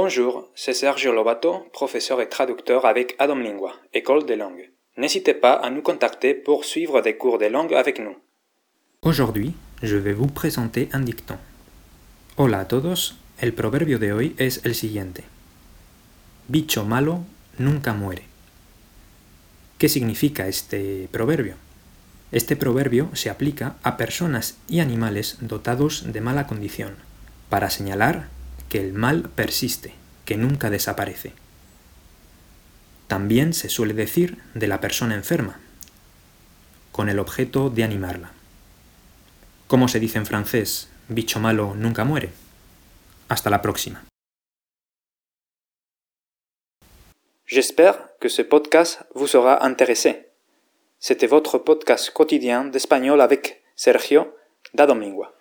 Bonjour, c'est Sergio Lobato, professeur et traducteur avec Adam Lingua, École des langues. N'hésitez pas à nous contacter pour suivre des cours de langue avec nous. Aujourd'hui, je vais vous présenter un dicton. Hola a todos, el proverbio de hoy es el siguiente. Bicho malo nunca muere. ¿Qué significa este proverbio? Este proverbio se aplica a personas y animales dotados de mala condición, para señalar que el mal persiste, que nunca desaparece. También se suele decir de la persona enferma, con el objeto de animarla. ¿Cómo se dice en francés, bicho malo nunca muere? Hasta la próxima. J'espère que ce podcast vous sera intéressé. C'était votre podcast quotidien d'espagnol avec Sergio da Domingua.